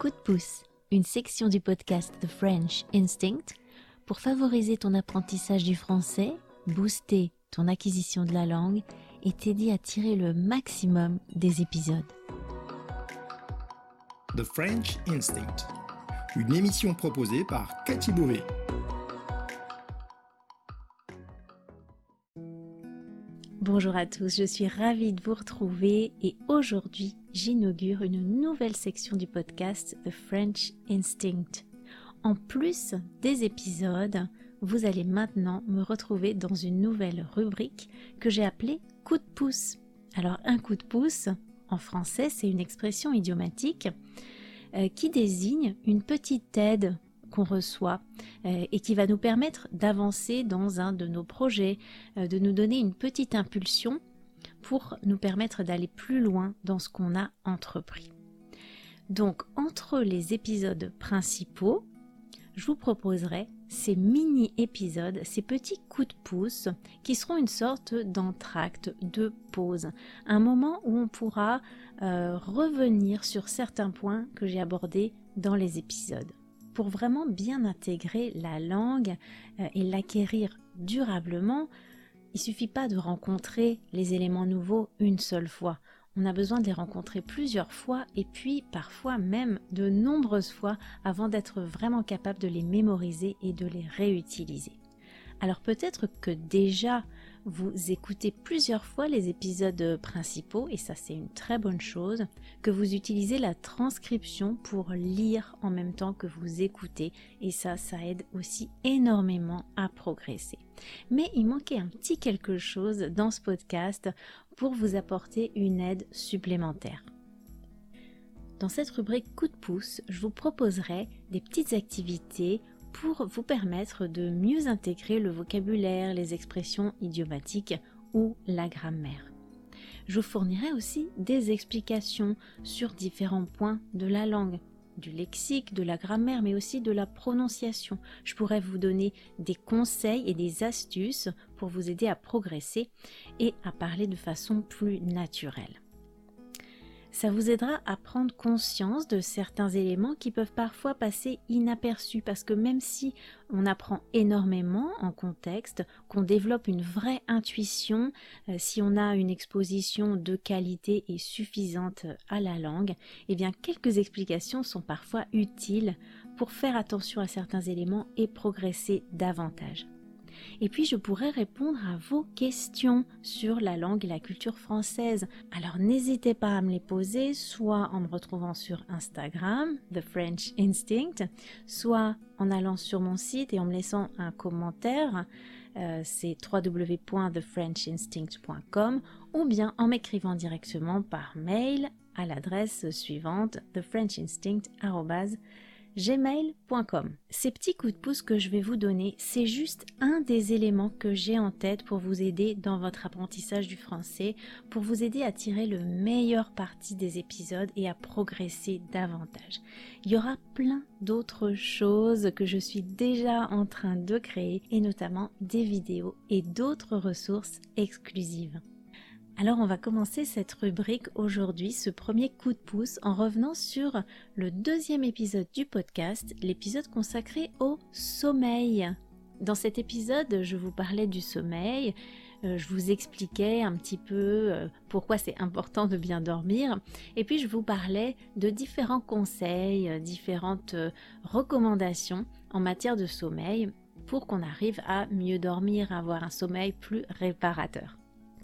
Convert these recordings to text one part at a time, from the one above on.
Coup de pouce, une section du podcast The French Instinct pour favoriser ton apprentissage du français, booster ton acquisition de la langue et t'aider à tirer le maximum des épisodes. The French Instinct, une émission proposée par Cathy Beauvais. Bonjour à tous, je suis ravie de vous retrouver et aujourd'hui j'inaugure une nouvelle section du podcast The French Instinct. En plus des épisodes, vous allez maintenant me retrouver dans une nouvelle rubrique que j'ai appelée coup de pouce. Alors un coup de pouce, en français, c'est une expression idiomatique euh, qui désigne une petite aide qu'on reçoit euh, et qui va nous permettre d'avancer dans un de nos projets, euh, de nous donner une petite impulsion pour nous permettre d'aller plus loin dans ce qu'on a entrepris. Donc entre les épisodes principaux, je vous proposerai ces mini-épisodes, ces petits coups de pouce qui seront une sorte d'entracte, de pause, un moment où on pourra euh, revenir sur certains points que j'ai abordés dans les épisodes pour vraiment bien intégrer la langue euh, et l'acquérir durablement, il suffit pas de rencontrer les éléments nouveaux une seule fois. On a besoin de les rencontrer plusieurs fois et puis parfois même de nombreuses fois avant d'être vraiment capable de les mémoriser et de les réutiliser. Alors peut-être que déjà vous écoutez plusieurs fois les épisodes principaux, et ça c'est une très bonne chose, que vous utilisez la transcription pour lire en même temps que vous écoutez, et ça, ça aide aussi énormément à progresser. Mais il manquait un petit quelque chose dans ce podcast pour vous apporter une aide supplémentaire. Dans cette rubrique coup de pouce, je vous proposerai des petites activités pour vous permettre de mieux intégrer le vocabulaire, les expressions idiomatiques ou la grammaire. Je vous fournirai aussi des explications sur différents points de la langue, du lexique, de la grammaire, mais aussi de la prononciation. Je pourrais vous donner des conseils et des astuces pour vous aider à progresser et à parler de façon plus naturelle. Ça vous aidera à prendre conscience de certains éléments qui peuvent parfois passer inaperçus parce que même si on apprend énormément en contexte, qu'on développe une vraie intuition, euh, si on a une exposition de qualité et suffisante à la langue, eh bien quelques explications sont parfois utiles pour faire attention à certains éléments et progresser davantage. Et puis je pourrais répondre à vos questions sur la langue et la culture française. Alors n'hésitez pas à me les poser, soit en me retrouvant sur Instagram, The French Instinct, soit en allant sur mon site et en me laissant un commentaire. Euh, c'est www.thefrenchinstinct.com ou bien en m'écrivant directement par mail à l'adresse suivante thefrenchinstinct.com gmail.com. Ces petits coups de pouce que je vais vous donner, c'est juste un des éléments que j'ai en tête pour vous aider dans votre apprentissage du français, pour vous aider à tirer le meilleur parti des épisodes et à progresser davantage. Il y aura plein d'autres choses que je suis déjà en train de créer et notamment des vidéos et d'autres ressources exclusives. Alors on va commencer cette rubrique aujourd'hui, ce premier coup de pouce, en revenant sur le deuxième épisode du podcast, l'épisode consacré au sommeil. Dans cet épisode, je vous parlais du sommeil, euh, je vous expliquais un petit peu euh, pourquoi c'est important de bien dormir, et puis je vous parlais de différents conseils, euh, différentes recommandations en matière de sommeil pour qu'on arrive à mieux dormir, à avoir un sommeil plus réparateur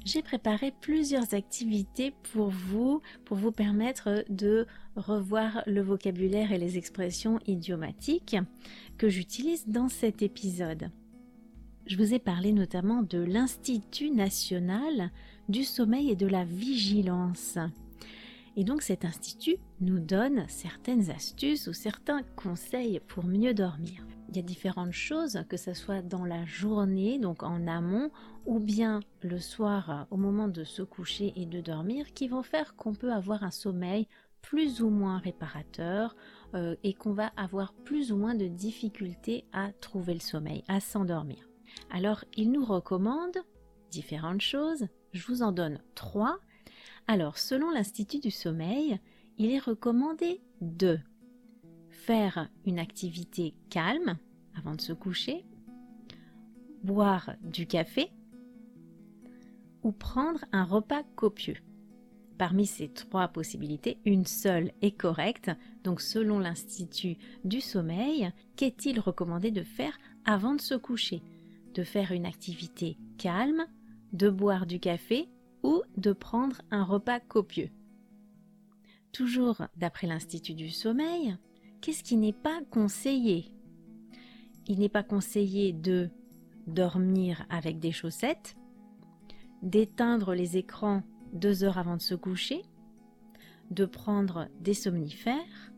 j'ai préparé plusieurs activités pour vous, pour vous permettre de revoir le vocabulaire et les expressions idiomatiques que j'utilise dans cet épisode. Je vous ai parlé notamment de l'Institut national du sommeil et de la vigilance. Et donc cet institut nous donne certaines astuces ou certains conseils pour mieux dormir. Il y a différentes choses, que ce soit dans la journée, donc en amont, ou bien le soir euh, au moment de se coucher et de dormir, qui vont faire qu'on peut avoir un sommeil plus ou moins réparateur euh, et qu'on va avoir plus ou moins de difficultés à trouver le sommeil, à s'endormir. Alors, il nous recommande différentes choses. Je vous en donne trois. Alors, selon l'Institut du sommeil, il est recommandé de faire une activité calme avant de se coucher, boire du café ou prendre un repas copieux. Parmi ces trois possibilités, une seule est correcte. Donc selon l'Institut du sommeil, qu'est-il recommandé de faire avant de se coucher? De faire une activité calme, de boire du café ou de prendre un repas copieux. Toujours d'après l'Institut du sommeil, qu'est-ce qui n'est pas conseillé? Il n'est pas conseillé de dormir avec des chaussettes, d'éteindre les écrans deux heures avant de se coucher, de prendre des somnifères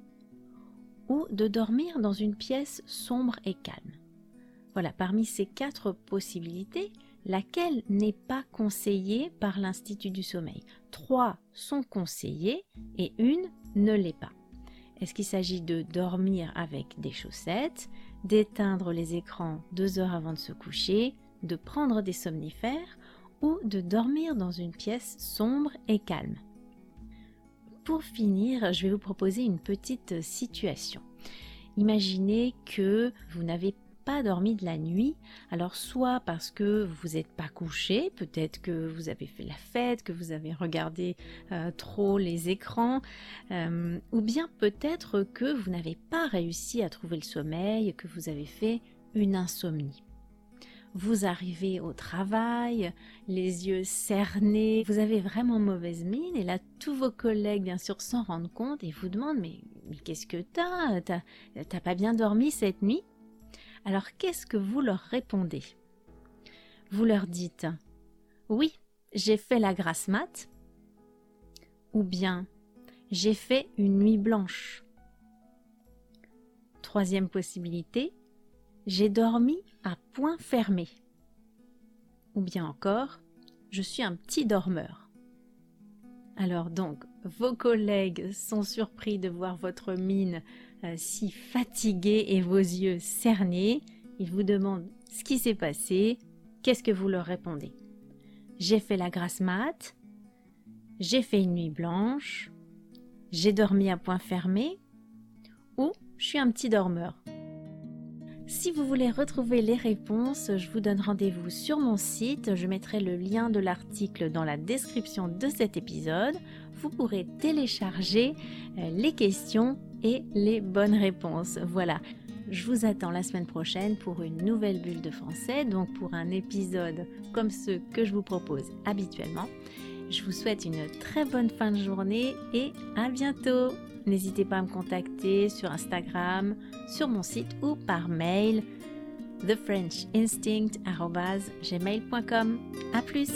ou de dormir dans une pièce sombre et calme. Voilà, parmi ces quatre possibilités, laquelle n'est pas conseillée par l'Institut du sommeil? Trois sont conseillées et une ne l'est pas. Est-ce qu'il s'agit de dormir avec des chaussettes, d'éteindre les écrans deux heures avant de se coucher, de prendre des somnifères ou de dormir dans une pièce sombre et calme? Pour finir, je vais vous proposer une petite situation. Imaginez que vous n'avez pas dormi de la nuit, alors soit parce que vous n'êtes pas couché, peut-être que vous avez fait la fête, que vous avez regardé euh, trop les écrans, euh, ou bien peut-être que vous n'avez pas réussi à trouver le sommeil, que vous avez fait une insomnie. Vous arrivez au travail, les yeux cernés, vous avez vraiment mauvaise mine et là tous vos collègues bien sûr s'en rendent compte et vous demandent mais, qu'est-ce que t'as T'as pas bien dormi cette nuit? Alors qu'est-ce que vous leur répondez? Vous leur dites oui, j'ai fait la grasse mat ou bien j'ai fait une nuit blanche. Troisième possibilité, j'ai dormi à point fermé. Ou bien encore, je suis un petit dormeur. Alors donc, vos collègues sont surpris de voir votre mine euh, si fatiguée et vos yeux cernés. Ils vous demandent ce qui s'est passé. Qu'est-ce que vous leur répondez? J'ai fait la grasse mat. J'ai fait une nuit blanche. J'ai dormi à point fermé. Ou je suis un petit dormeur. Si vous voulez retrouver les réponses, je vous donne rendez-vous sur mon site. Je mettrai le lien de l'article dans la description de cet épisode. Vous pourrez télécharger euh, les questions et les bonnes réponses. Voilà. Je vous attends la semaine prochaine pour une nouvelle bulle de français, donc pour un épisode comme ceux que je vous propose habituellement. Je vous souhaite une très bonne fin de journée et à bientôt. N'hésitez pas à me contacter sur Instagram, sur mon site ou par mail thefrenchinstinct.gmail.com. A plus